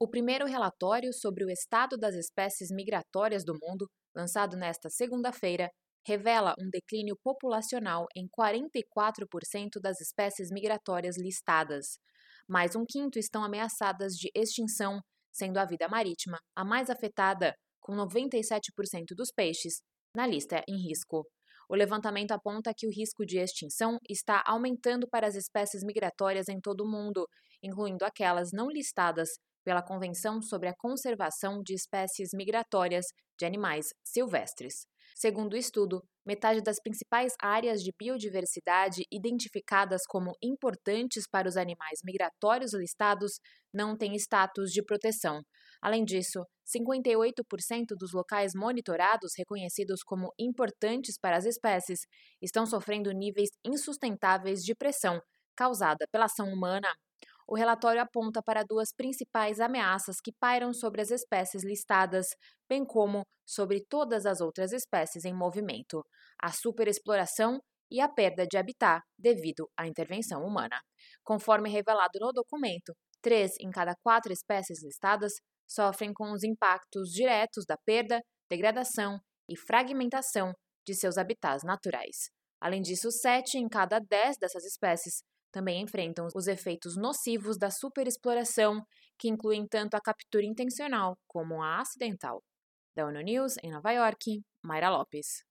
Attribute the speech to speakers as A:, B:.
A: O primeiro relatório sobre o estado das espécies migratórias do mundo, lançado nesta segunda-feira, revela um declínio populacional em 44% das espécies migratórias listadas. Mais um quinto estão ameaçadas de extinção, sendo a vida marítima a mais afetada, com 97% dos peixes na lista em risco. O levantamento aponta que o risco de extinção está aumentando para as espécies migratórias em todo o mundo, incluindo aquelas não listadas pela Convenção sobre a Conservação de Espécies Migratórias de Animais Silvestres. Segundo o estudo, metade das principais áreas de biodiversidade identificadas como importantes para os animais migratórios listados não têm status de proteção. Além disso, 58% dos locais monitorados reconhecidos como importantes para as espécies estão sofrendo níveis insustentáveis de pressão causada pela ação humana o relatório aponta para duas principais ameaças que pairam sobre as espécies listadas, bem como sobre todas as outras espécies em movimento: a superexploração e a perda de habitat devido à intervenção humana. Conforme revelado no documento, três em cada quatro espécies listadas sofrem com os impactos diretos da perda, degradação e fragmentação de seus habitats naturais. Além disso, sete em cada dez dessas espécies também enfrentam os efeitos nocivos da superexploração, que incluem tanto a captura intencional como a acidental. Da ONU News, em Nova York, Mayra Lopes.